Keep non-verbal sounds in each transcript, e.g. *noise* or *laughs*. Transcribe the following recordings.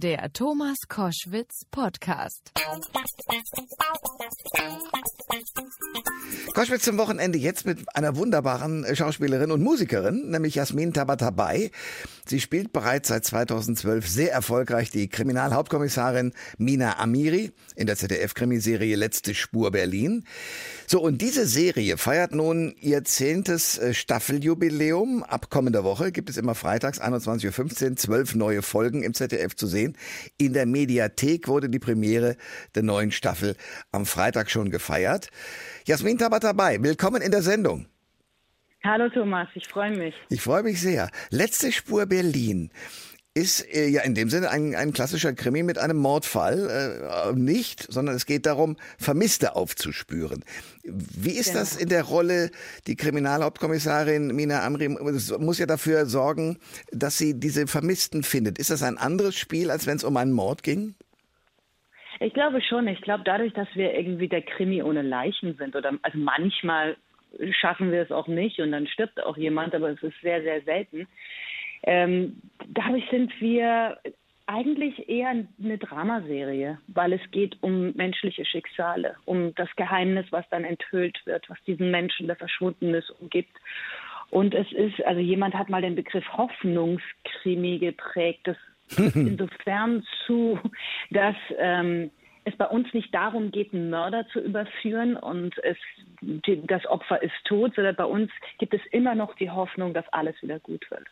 Der Thomas Koschwitz Podcast. Koschwitz zum Wochenende jetzt mit einer wunderbaren Schauspielerin und Musikerin, nämlich Jasmin Tabatabai. Sie spielt bereits seit 2012 sehr erfolgreich die Kriminalhauptkommissarin Mina Amiri in der ZDF-Krimiserie Letzte Spur Berlin. So, und diese Serie feiert nun ihr zehntes äh, Staffeljubiläum. Ab kommender Woche gibt es immer freitags 21.15 Uhr zwölf neue Folgen im ZDF zu sehen. In der Mediathek wurde die Premiere der neuen Staffel am Freitag schon gefeiert. Jasmin Tabatabai, willkommen in der Sendung. Hallo Thomas, ich freue mich. Ich freue mich sehr. Letzte Spur Berlin ist äh, ja in dem Sinne ein, ein klassischer Krimi mit einem Mordfall. Äh, nicht, sondern es geht darum, Vermisste aufzuspüren. Wie ist genau. das in der Rolle, die Kriminalhauptkommissarin Mina Amri muss ja dafür sorgen, dass sie diese Vermissten findet. Ist das ein anderes Spiel, als wenn es um einen Mord ging? Ich glaube schon. Ich glaube, dadurch, dass wir irgendwie der Krimi ohne Leichen sind, oder also manchmal schaffen wir es auch nicht und dann stirbt auch jemand, aber es ist sehr, sehr selten. Ähm, dadurch sind wir eigentlich eher eine Dramaserie, weil es geht um menschliche Schicksale, um das Geheimnis, was dann enthüllt wird, was diesen Menschen, der verschwunden ist, umgibt. Und es ist, also jemand hat mal den Begriff Hoffnungskrimi geprägt. Das *laughs* insofern zu, dass ähm, es bei uns nicht darum geht, einen Mörder zu überführen und es, das Opfer ist tot, sondern bei uns gibt es immer noch die Hoffnung, dass alles wieder gut wird.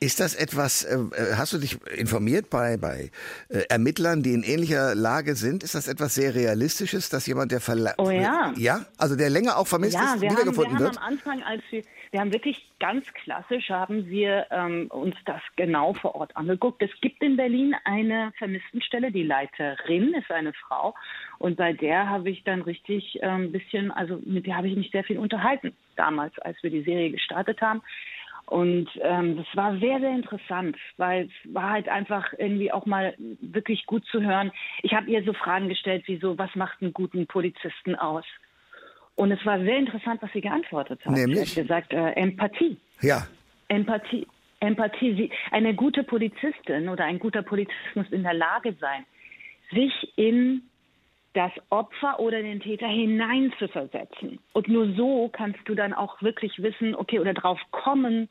Ist das etwas, äh, hast du dich informiert bei, bei äh, Ermittlern, die in ähnlicher Lage sind? Ist das etwas sehr Realistisches, dass jemand, der verla Oh ja. Ja? Also der länger auch vermisst ja, ist, wiedergefunden haben, wir wird? Haben am Anfang, als wir, wir haben wirklich ganz klassisch, haben wir ähm, uns das genau vor Ort angeguckt. Es gibt in Berlin eine Vermisstenstelle, die Leiterin ist eine Frau. Und bei der habe ich dann richtig ein ähm, bisschen, also mit der habe ich mich sehr viel unterhalten damals, als wir die Serie gestartet haben. Und ähm, das war sehr, sehr interessant, weil es war halt einfach irgendwie auch mal wirklich gut zu hören. Ich habe ihr so Fragen gestellt, wie so, was macht einen guten Polizisten aus? Und es war sehr interessant, was sie geantwortet hat. Nämlich? Sie hat gesagt, äh, Empathie. Ja. Empathie. Empathie. Sie, eine gute Polizistin oder ein guter Polizist muss in der Lage sein, sich in das Opfer oder den Täter hineinzuversetzen. Und nur so kannst du dann auch wirklich wissen, okay, oder drauf kommen,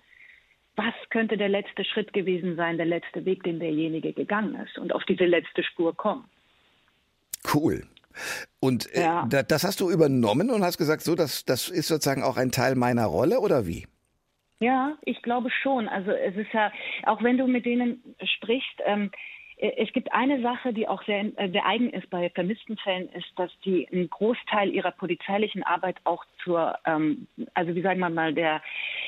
was könnte der letzte Schritt gewesen sein, der letzte Weg, den derjenige gegangen ist und auf diese letzte Spur kommen. Cool. Und äh, ja. das hast du übernommen und hast gesagt, so, das, das ist sozusagen auch ein Teil meiner Rolle oder wie? Ja, ich glaube schon. Also es ist ja, auch wenn du mit denen sprichst, ähm, äh, es gibt eine Sache, die auch sehr, äh, sehr eigen ist bei vermissten Fällen, ist, dass die einen Großteil ihrer polizeilichen Arbeit auch zur, ähm, also wie sagen wir mal, der,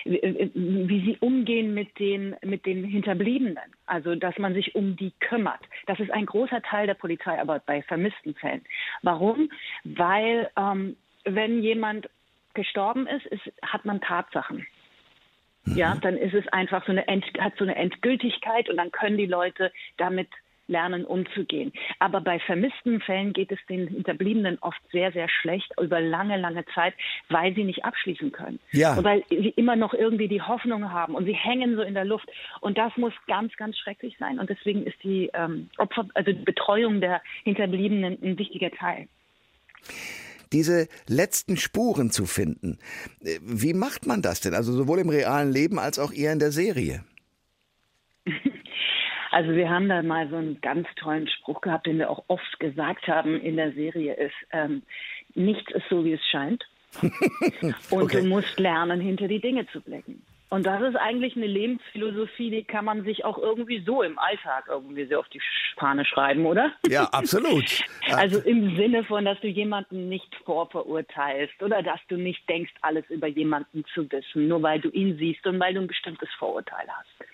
äh, wie sie umgehen mit den, mit den Hinterbliebenen. Also, dass man sich um die kümmert. Das ist ein großer Teil der Polizeiarbeit bei vermissten Fällen. Warum? Weil, ähm, wenn jemand gestorben ist, ist, hat man Tatsachen. Ja, mhm. dann ist es einfach so eine End, hat so eine Endgültigkeit und dann können die Leute damit lernen umzugehen. Aber bei vermissten Fällen geht es den Hinterbliebenen oft sehr, sehr schlecht über lange, lange Zeit, weil sie nicht abschließen können. Ja. Und weil sie immer noch irgendwie die Hoffnung haben und sie hängen so in der Luft. Und das muss ganz, ganz schrecklich sein. Und deswegen ist die ähm, Opfer, also die Betreuung der Hinterbliebenen ein wichtiger Teil diese letzten Spuren zu finden. Äh, wie macht man das denn? Also sowohl im realen Leben als auch eher in der Serie? *laughs* Also wir haben da mal so einen ganz tollen Spruch gehabt, den wir auch oft gesagt haben in der Serie, ist, ähm, nichts ist so, wie es scheint. *laughs* Und okay. du musst lernen, hinter die Dinge zu blicken. Und das ist eigentlich eine Lebensphilosophie, die kann man sich auch irgendwie so im Alltag irgendwie so auf die Fahne schreiben, oder? Ja, *laughs* absolut. also im Sinne von, dass du jemanden nicht vorverurteilst oder dass du nicht denkst, alles über jemanden zu wissen, nur weil du ihn siehst und weil du ein bestimmtes Vorurteil hast.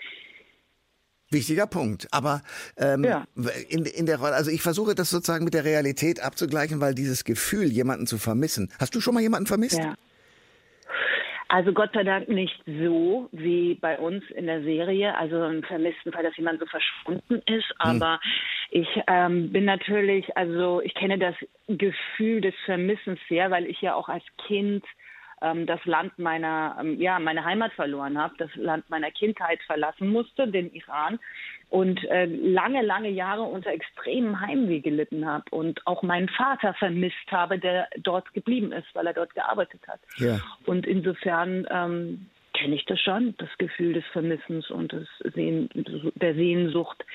Wichtiger Punkt. Aber ähm, ja. in, in der Rolle, also ich versuche das sozusagen mit der Realität abzugleichen, weil dieses Gefühl, jemanden zu vermissen. Hast du schon mal jemanden vermisst? Ja. Also Gott sei Dank nicht so wie bei uns in der Serie, also im vermissten Fall, dass jemand so verschwunden ist. Hm. Aber hm. ich ähm, bin natürlich, also ich kenne das Gefühl des Vermissens sehr, weil ich ja auch als Kind ähm, das Land meiner, ähm, ja, meine Heimat verloren habe, das Land meiner Kindheit verlassen musste, den Iran und äh, lange, lange Jahre unter extremem Heimweh gelitten habe und auch meinen Vater vermisst habe, der dort geblieben ist, weil er dort gearbeitet hat. Ja. Und insofern ähm, kenne ich das schon, das Gefühl des Vermissens und des Sehn, der Sehnsucht,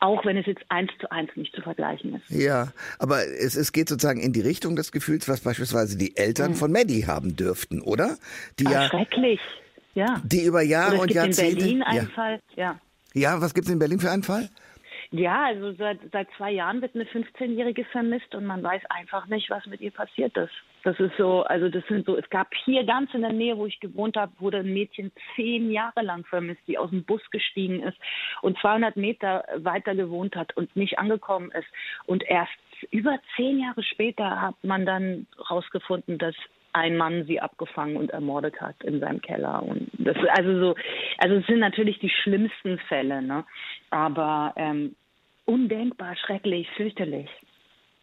auch wenn es jetzt eins zu eins nicht zu vergleichen ist. Ja, aber es, es geht sozusagen in die Richtung des Gefühls, was beispielsweise die Eltern mhm. von Maddie haben dürften, oder? Die Ach, ja, schrecklich, ja. Die über Jahre und Jahrzehnte. In Berlin einen ja. Fall, ja. Ja, was gibt es in Berlin für einen Fall? Ja, also seit, seit zwei Jahren wird eine 15-Jährige vermisst und man weiß einfach nicht, was mit ihr passiert ist. Das ist so, also das sind so, es gab hier ganz in der Nähe, wo ich gewohnt habe, wurde ein Mädchen zehn Jahre lang vermisst, die aus dem Bus gestiegen ist und 200 Meter weiter gewohnt hat und nicht angekommen ist. Und erst über zehn Jahre später hat man dann herausgefunden, dass ein Mann sie abgefangen und ermordet hat in seinem Keller. Und das also so, also es sind natürlich die schlimmsten Fälle, ne? Aber ähm, undenkbar, schrecklich, fürchterlich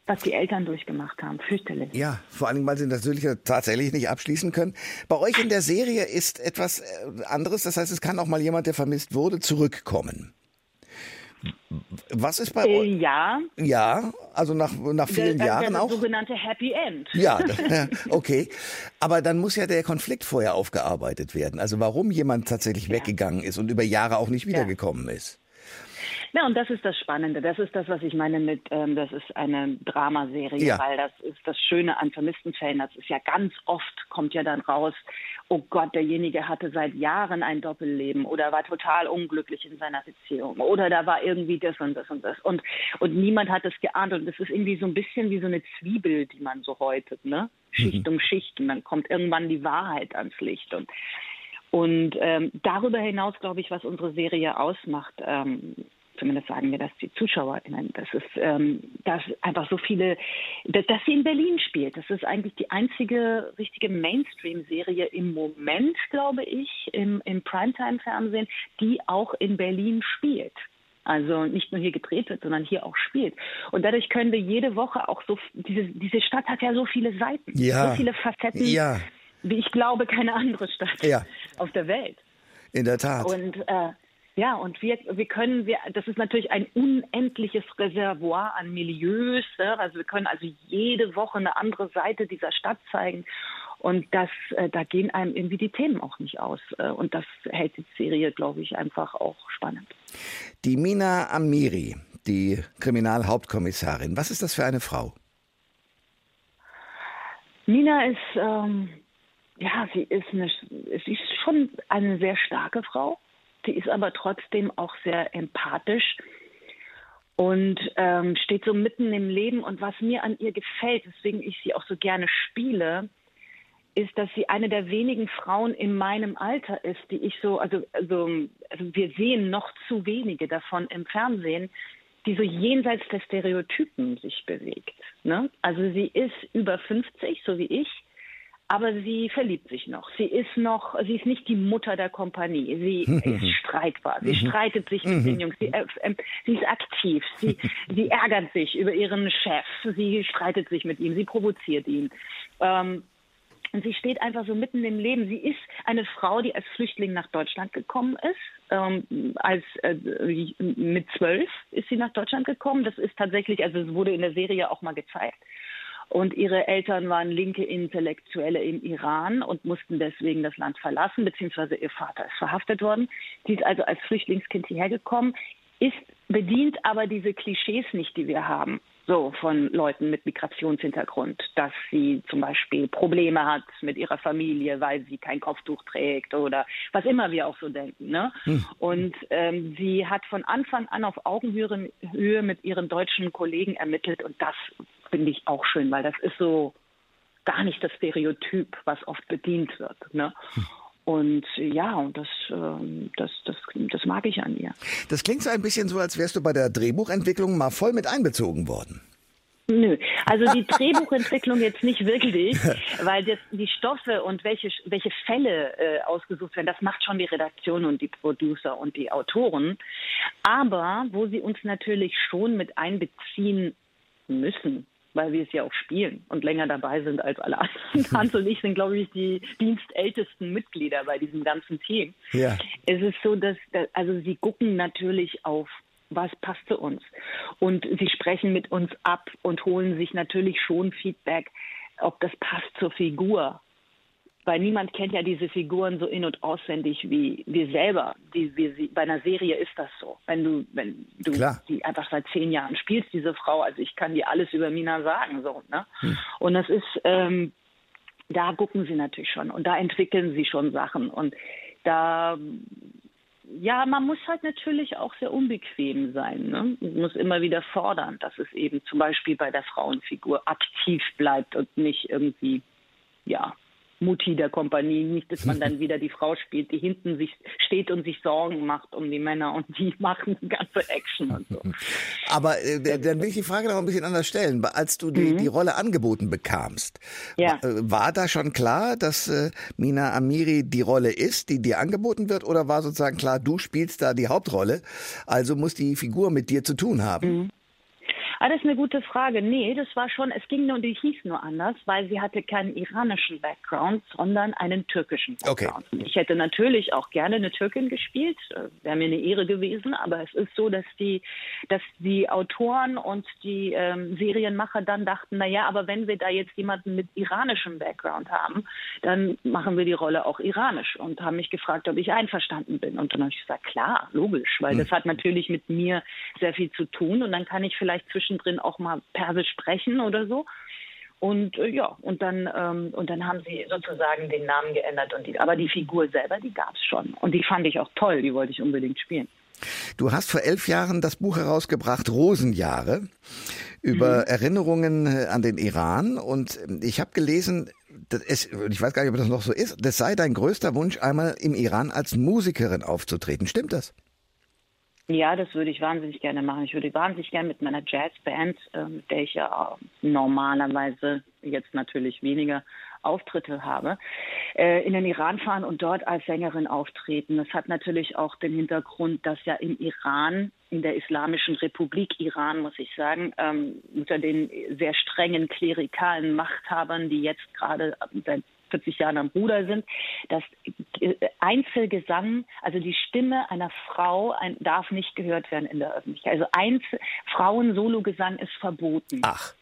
was die Eltern durchgemacht haben. Fürchterlich. Ja, vor allem, weil sie natürlich tatsächlich nicht abschließen können. Bei euch in der Serie ist etwas äh, anderes. Das heißt, es kann auch mal jemand, der vermisst wurde, zurückkommen. Was ist bei äh, euch? Ja. Ja, also nach, nach vielen der, Jahren der, auch. Das sogenannte Happy End. *laughs* Ja, okay. Aber dann muss ja der Konflikt vorher aufgearbeitet werden. Also warum jemand tatsächlich ja. weggegangen ist und über Jahre auch nicht wiedergekommen ja. ist. Ja, und das ist das Spannende. Das ist das, was ich meine mit, ähm, das ist eine Dramaserie, ja. weil das ist das Schöne an vermissten Fällen. Das ist ja ganz oft kommt ja dann raus, oh Gott, derjenige hatte seit Jahren ein Doppelleben oder war total unglücklich in seiner Beziehung oder da war irgendwie das und das und das und und niemand hat es geahnt und das ist irgendwie so ein bisschen wie so eine Zwiebel, die man so häutet, ne? Schicht mhm. um Schicht und dann kommt irgendwann die Wahrheit ans Licht und und ähm, darüber hinaus, glaube ich, was unsere Serie ausmacht, ähm, zumindest sagen mir das die ZuschauerInnen, das ist, ähm, dass einfach so viele, dass, dass sie in Berlin spielt. Das ist eigentlich die einzige richtige Mainstream-Serie im Moment, glaube ich, im, im Primetime-Fernsehen, die auch in Berlin spielt. Also nicht nur hier gedreht wird, sondern hier auch spielt. Und dadurch können wir jede Woche auch so, diese, diese Stadt hat ja so viele Seiten, ja. so viele Facetten, ja. wie ich glaube, keine andere Stadt ja. auf der Welt. In der Tat. Und äh, ja, und wir, wir können, wir, das ist natürlich ein unendliches Reservoir an Milieus. Ne? Also wir können also jede Woche eine andere Seite dieser Stadt zeigen. Und das, äh, da gehen einem irgendwie die Themen auch nicht aus. Äh, und das hält die Serie, glaube ich, einfach auch spannend. Die Mina Amiri, die Kriminalhauptkommissarin, was ist das für eine Frau? Mina ist, ähm, ja, sie ist, eine, sie ist schon eine sehr starke Frau. Sie ist aber trotzdem auch sehr empathisch und ähm, steht so mitten im Leben. Und was mir an ihr gefällt, weswegen ich sie auch so gerne spiele, ist, dass sie eine der wenigen Frauen in meinem Alter ist, die ich so, also, also, also wir sehen noch zu wenige davon im Fernsehen, die so jenseits der Stereotypen sich bewegt. Ne? Also sie ist über 50, so wie ich, aber sie verliebt sich noch. Sie ist noch, sie ist nicht die Mutter der Kompanie. Sie ist streitbar. Sie mhm. streitet sich mit den mhm. Jungs. Sie, äh, äh, sie ist aktiv. Sie, sie ärgert sich über ihren Chef. Sie streitet sich mit ihm. Sie provoziert ihn. Ähm, und sie steht einfach so mitten im Leben. Sie ist eine Frau, die als Flüchtling nach Deutschland gekommen ist. Ähm, als äh, mit zwölf ist sie nach Deutschland gekommen. Das ist tatsächlich, also es wurde in der Serie auch mal gezeigt. Und ihre Eltern waren linke Intellektuelle im Iran und mussten deswegen das Land verlassen, beziehungsweise ihr Vater ist verhaftet worden. Sie ist also als Flüchtlingskind hierher gekommen, ist bedient aber diese Klischees nicht, die wir haben so von Leuten mit Migrationshintergrund, dass sie zum Beispiel Probleme hat mit ihrer Familie, weil sie kein Kopftuch trägt oder was immer wir auch so denken. Ne? Hm. Und ähm, sie hat von Anfang an auf Augenhöhe Höhe mit ihren deutschen Kollegen ermittelt und das finde ich auch schön, weil das ist so gar nicht das Stereotyp, was oft bedient wird. Ne? Hm. Und ja, und das, ähm, das, das, das mag ich an ihr. Das klingt so ein bisschen so, als wärst du bei der Drehbuchentwicklung mal voll mit einbezogen worden. Nö, also die Drehbuchentwicklung jetzt nicht wirklich, *laughs* weil das, die Stoffe und welche, welche Fälle äh, ausgesucht werden, das macht schon die Redaktion und die Producer und die Autoren. Aber wo sie uns natürlich schon mit einbeziehen müssen, weil wir es ja auch spielen und länger dabei sind als alle anderen. *laughs* Hans und ich sind, glaube ich, die dienstältesten Mitglieder bei diesem ganzen Team. Ja. Es ist so, dass, also sie gucken natürlich auf was passt zu uns. Und sie sprechen mit uns ab und holen sich natürlich schon Feedback, ob das passt zur Figur weil niemand kennt ja diese Figuren so in- und auswendig wie wir selber. Die, wie bei einer Serie ist das so. Wenn du, wenn du Klar. die einfach seit zehn Jahren spielst, diese Frau, also ich kann dir alles über Mina sagen, so, ne? Hm. Und das ist, ähm, da gucken sie natürlich schon und da entwickeln sie schon Sachen und da ja, man muss halt natürlich auch sehr unbequem sein. Ne? Man muss immer wieder fordern, dass es eben zum Beispiel bei der Frauenfigur aktiv bleibt und nicht irgendwie, ja, Mutti der Kompanie, nicht, dass man dann wieder die Frau spielt, die hinten sich steht und sich Sorgen macht um die Männer und die *laughs* machen die ganze Action und so. Aber äh, dann will ich die Frage noch ein bisschen anders stellen. Als du die, mhm. die Rolle angeboten bekamst, ja. Äh, war da schon klar, dass äh, Mina Amiri die Rolle ist, die dir angeboten wird, oder war sozusagen klar, du spielst da die Hauptrolle, also muss die Figur mit dir zu tun haben? Mhm. Ah, das ist eine gute Frage. Nee, das war schon, es ging nur, die hieß nur anders, weil sie hatte keinen iranischen Background, sondern einen türkischen Background. Okay. Ich hätte natürlich auch gerne eine Türkin gespielt, äh, wäre mir eine Ehre gewesen, aber es ist so, dass die, dass die Autoren und die ähm, Serienmacher dann dachten, na ja, aber wenn wir da jetzt jemanden mit iranischem Background haben, dann machen wir die Rolle auch iranisch und haben mich gefragt, ob ich einverstanden bin. Und dann habe ich gesagt, klar, logisch, weil hm. das hat natürlich mit mir sehr viel zu tun und dann kann ich vielleicht zwischen zwischendrin auch mal Persisch sprechen oder so. Und äh, ja, und dann ähm, und dann haben sie sozusagen den Namen geändert und die, aber die Figur selber, die gab es schon und die fand ich auch toll, die wollte ich unbedingt spielen. Du hast vor elf Jahren das Buch herausgebracht, Rosenjahre, über mhm. Erinnerungen äh, an den Iran. Und ähm, ich habe gelesen, es, ich weiß gar nicht, ob das noch so ist, das sei dein größter Wunsch, einmal im Iran als Musikerin aufzutreten. Stimmt das? Ja, das würde ich wahnsinnig gerne machen. Ich würde wahnsinnig gerne mit meiner Jazzband, äh, mit der ich ja normalerweise jetzt natürlich weniger Auftritte habe, äh, in den Iran fahren und dort als Sängerin auftreten. Das hat natürlich auch den Hintergrund, dass ja im Iran, in der Islamischen Republik Iran, muss ich sagen, ähm, unter den sehr strengen klerikalen Machthabern, die jetzt gerade seit 40 Jahren am Ruder sind, dass Einzelgesang, also die Stimme einer Frau ein, darf nicht gehört werden in der Öffentlichkeit. Also Einzel Frauen-Sologesang ist verboten. Ach.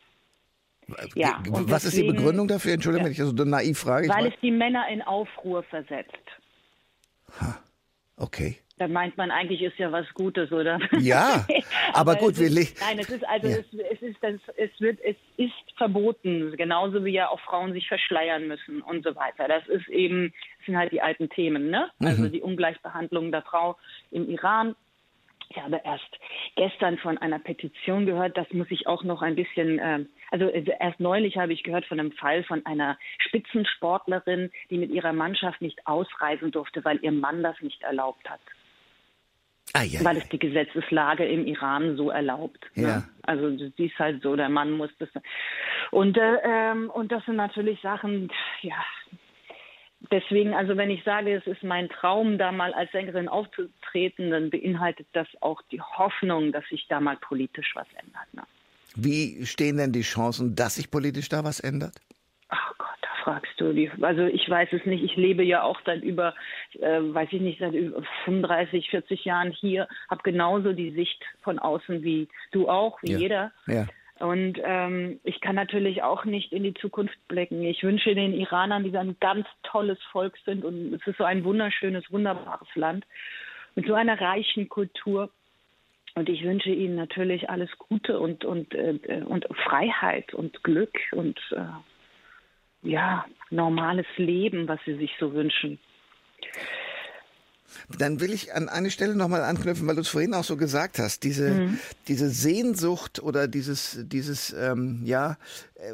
Ja, Was deswegen, ist die Begründung dafür? Entschuldigung, ja, wenn ich so naiv frage. Weil es die Männer in Aufruhr versetzt. Ha, okay dann meint man eigentlich ist ja was Gutes, oder? Ja, *laughs* aber, gut, wir ist, Nein, es ist also ja. es, es, ist das, es wird es ist verboten, genauso wie ja auch Frauen sich verschleiern müssen und so weiter. Das ist eben das sind halt die alten Themen, ne? Mhm. Also die Ungleichbehandlung der Frau im Iran. Ich habe erst gestern von einer Petition gehört, das muss ich auch noch ein bisschen, äh, also erst neulich habe ich gehört von einem Fall von einer Spitzensportlerin, die mit ihrer Mannschaft nicht ausreisen durfte, weil ihr Mann das nicht erlaubt hat. Ah, ja, weil es die Gesetzeslage im Iran so erlaubt. Ne? Ja. Also die ist halt so, der Mann muss das. Und, äh, ähm, und das sind natürlich Sachen, ja. Deswegen, also wenn ich sage, es ist mein Traum, da mal als Sängerin aufzutreten, dann beinhaltet das auch die Hoffnung, dass sich da mal politisch was ändert. Ne? Wie stehen denn die Chancen, dass sich politisch da was ändert? Fragst du. Die, also ich weiß es nicht. Ich lebe ja auch seit über, äh, weiß ich nicht, seit über 35, 40 Jahren hier, habe genauso die Sicht von außen wie du auch, wie ja. jeder. Ja. Und ähm, ich kann natürlich auch nicht in die Zukunft blicken. Ich wünsche den Iranern, die ein ganz tolles Volk sind und es ist so ein wunderschönes, wunderbares Land mit so einer reichen Kultur. Und ich wünsche ihnen natürlich alles Gute und, und, äh, und Freiheit und Glück und äh, ja, normales Leben, was sie sich so wünschen. Dann will ich an eine Stelle nochmal anknüpfen, weil du es vorhin auch so gesagt hast, diese, mhm. diese Sehnsucht oder dieses, dieses ähm, ja,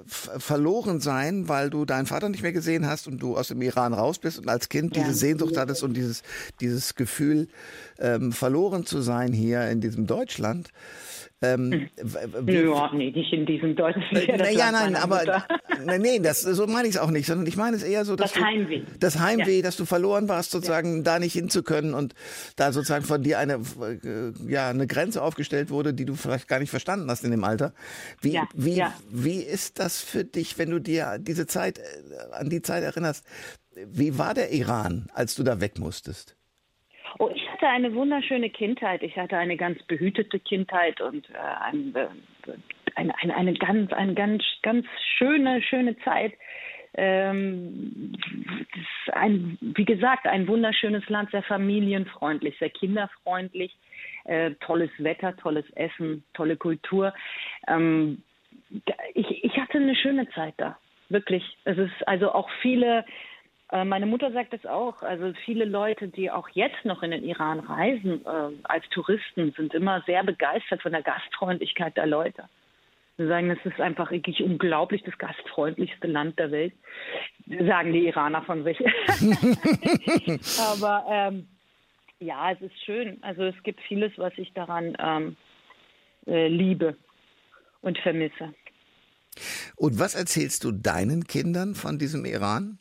verloren sein, weil du deinen Vater nicht mehr gesehen hast und du aus dem Iran raus bist und als Kind ja. diese Sehnsucht hattest und dieses, dieses Gefühl, ähm, verloren zu sein hier in diesem Deutschland. Ähm, hm. Nö, nee, nicht in diesem deutschen äh, Naja, nein, aber *laughs* nee, das, so meine ich es auch nicht, sondern ich meine es eher so, dass das Heimweh. Du, das Heimweh, ja. dass du verloren warst, sozusagen ja. da nicht hinzukönnen und da sozusagen von dir eine, äh, ja, eine Grenze aufgestellt wurde, die du vielleicht gar nicht verstanden hast in dem Alter. Wie, ja. wie, wie ist das für dich, wenn du dir diese Zeit, äh, an die Zeit erinnerst? Wie war der Iran, als du da weg musstest? Hatte eine wunderschöne Kindheit. Ich hatte eine ganz behütete Kindheit und äh, ein, äh, eine, eine, ganz, eine ganz, ganz schöne, schöne Zeit. Ähm, ein, wie gesagt, ein wunderschönes Land, sehr familienfreundlich, sehr kinderfreundlich, äh, tolles Wetter, tolles Essen, tolle Kultur. Ähm, ich, ich hatte eine schöne Zeit da, wirklich. Es ist also auch viele meine Mutter sagt es auch. Also viele Leute, die auch jetzt noch in den Iran reisen äh, als Touristen, sind immer sehr begeistert von der Gastfreundlichkeit der Leute. Sie sagen, es ist einfach wirklich unglaublich das gastfreundlichste Land der Welt. Sagen die Iraner von sich. *laughs* Aber ähm, ja, es ist schön. Also es gibt vieles, was ich daran ähm, äh, liebe und vermisse. Und was erzählst du deinen Kindern von diesem Iran?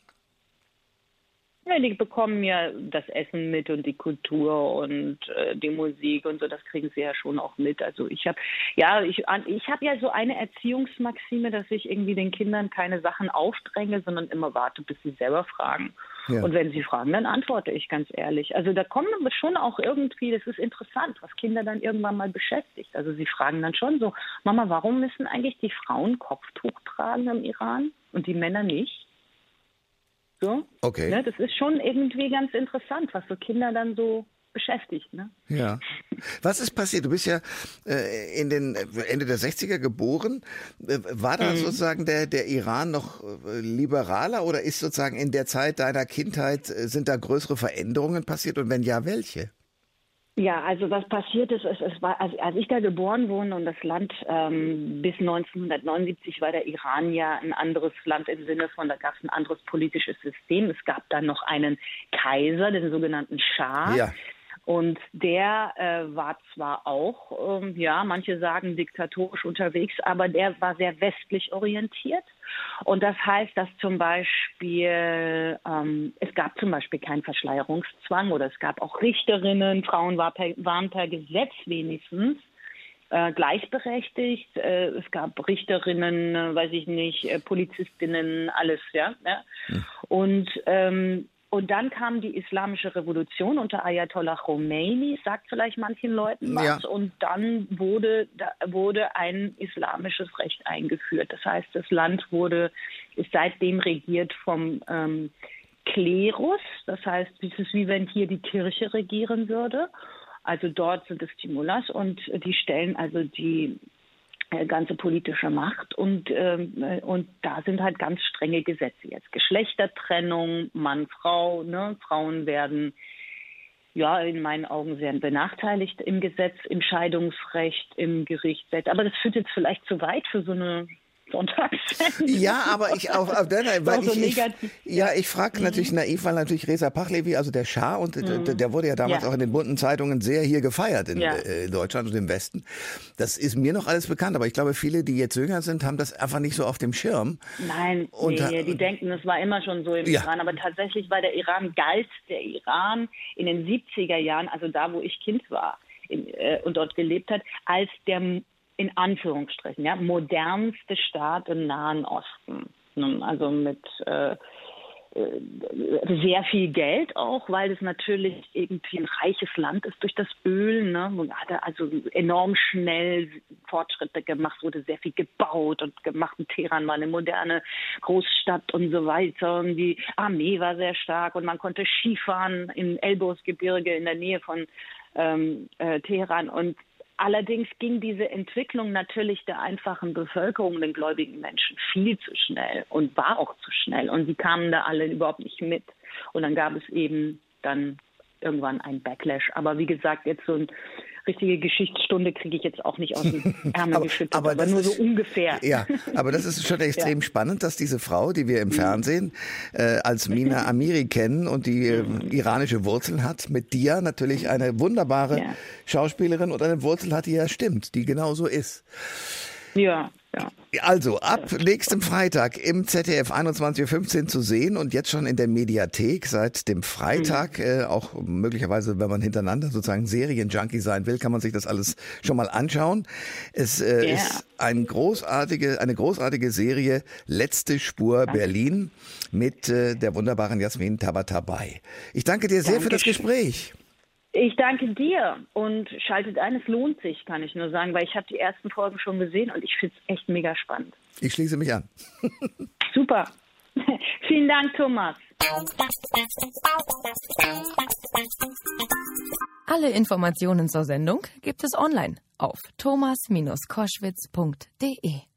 Ja, die bekommen ja das Essen mit und die Kultur und äh, die Musik und so, das kriegen sie ja schon auch mit. Also ich habe ja, ich, ich habe ja so eine Erziehungsmaxime, dass ich irgendwie den Kindern keine Sachen aufdränge, sondern immer warte, bis sie selber fragen. Ja. Und wenn sie fragen, dann antworte ich ganz ehrlich. Also da kommen schon auch irgendwie, das ist interessant, was Kinder dann irgendwann mal beschäftigt. Also sie fragen dann schon so, Mama, warum müssen eigentlich die Frauen Kopftuch tragen im Iran und die Männer nicht? So. Okay. Ne, das ist schon irgendwie ganz interessant, was so Kinder dann so beschäftigt. Ne? Ja. Was ist passiert? Du bist ja äh, in den Ende der 60er geboren. Äh, war da mhm. sozusagen der, der Iran noch äh, liberaler oder ist sozusagen in der Zeit deiner Kindheit, äh, sind da größere Veränderungen passiert und wenn ja, welche? Ja, also was passiert ist, es, es war, als, als ich da geboren wurde und das Land ähm, bis 1979 war der Iran ja ein anderes Land im Sinne von, da gab es ein anderes politisches System. Es gab dann noch einen Kaiser, den sogenannten Schah. Ja. Und der äh, war zwar auch, ähm, ja, manche sagen diktatorisch unterwegs, aber der war sehr westlich orientiert. Und das heißt, dass zum Beispiel, ähm, es gab zum Beispiel keinen Verschleierungszwang oder es gab auch Richterinnen, Frauen war per, waren per Gesetz wenigstens äh, gleichberechtigt. Äh, es gab Richterinnen, äh, weiß ich nicht, äh, Polizistinnen, alles, ja. ja. Hm. Und ähm, und dann kam die Islamische Revolution unter Ayatollah Khomeini, sagt vielleicht manchen Leuten was. Ja. Und dann wurde, da wurde ein islamisches Recht eingeführt. Das heißt, das Land wurde, ist seitdem regiert vom ähm, Klerus. Das heißt, es ist wie wenn hier die Kirche regieren würde. Also dort sind es die Mullahs und die stellen also die ganze politische Macht. Und ähm, äh, und da sind halt ganz strenge Gesetze jetzt. Geschlechtertrennung Mann Frau ne? Frauen werden ja in meinen Augen sehr benachteiligt im Gesetz im Scheidungsrecht im Gerichtsrecht. Aber das führt jetzt vielleicht zu weit für so eine Sonntagssendung. *laughs* Ja, aber ich auch, der, weil so ich, ich, ja, ich frage mhm. natürlich naiv, weil natürlich Reza Pachlevi, also der Schah, und mhm. der, der, wurde ja damals ja. auch in den bunten Zeitungen sehr hier gefeiert in ja. äh, Deutschland und im Westen. Das ist mir noch alles bekannt, aber ich glaube, viele, die jetzt jünger sind, haben das einfach nicht so auf dem Schirm. Nein, und, nee, die denken, es war immer schon so im ja. Iran, aber tatsächlich war der Iran, galt der Iran in den 70er Jahren, also da, wo ich Kind war, in, äh, und dort gelebt hat, als der in Anführungsstrichen, ja, modernste Staat im Nahen Osten. Also mit äh, äh, sehr viel Geld auch, weil es natürlich irgendwie ein reiches Land ist durch das Öl. Ne? Man hat also enorm schnell Fortschritte gemacht, wurde sehr viel gebaut und gemacht. Und Teheran war eine moderne Großstadt und so weiter. Und die Armee war sehr stark und man konnte Skifahren im Elbosgebirge in der Nähe von ähm, äh, Teheran. Und Allerdings ging diese Entwicklung natürlich der einfachen Bevölkerung, den gläubigen Menschen, viel zu schnell und war auch zu schnell. Und sie kamen da alle überhaupt nicht mit. Und dann gab es eben dann irgendwann ein Backlash. Aber wie gesagt, jetzt so ein richtige Geschichtsstunde kriege ich jetzt auch nicht aus dem *laughs* Ärmel aber, geschüttet, aber, aber nur so ungefähr. Ja, aber das ist schon *laughs* extrem ja. spannend, dass diese Frau, die wir im Fernsehen äh, als Mina *laughs* Amiri kennen und die äh, iranische Wurzeln hat, mit dir natürlich eine wunderbare ja. Schauspielerin und eine Wurzel hat, die ja stimmt, die genau so ist. Ja, ja. Also, ab nächstem Freitag im ZDF 21.15 Uhr zu sehen und jetzt schon in der Mediathek seit dem Freitag, mhm. äh, auch möglicherweise, wenn man hintereinander sozusagen Serienjunkie sein will, kann man sich das alles schon mal anschauen. Es äh, yeah. ist ein großartige, eine großartige Serie, Letzte Spur danke. Berlin mit äh, der wunderbaren Jasmin Tabatabai. Ich danke dir sehr danke für das Gespräch. Ich danke dir und schaltet ein, es lohnt sich, kann ich nur sagen, weil ich habe die ersten Folgen schon gesehen und ich finde es echt mega spannend. Ich schließe mich an. *laughs* *laughs* Super. *laughs* Vielen Dank, Thomas. Alle Informationen zur Sendung gibt es online auf thomas-koschwitz.de.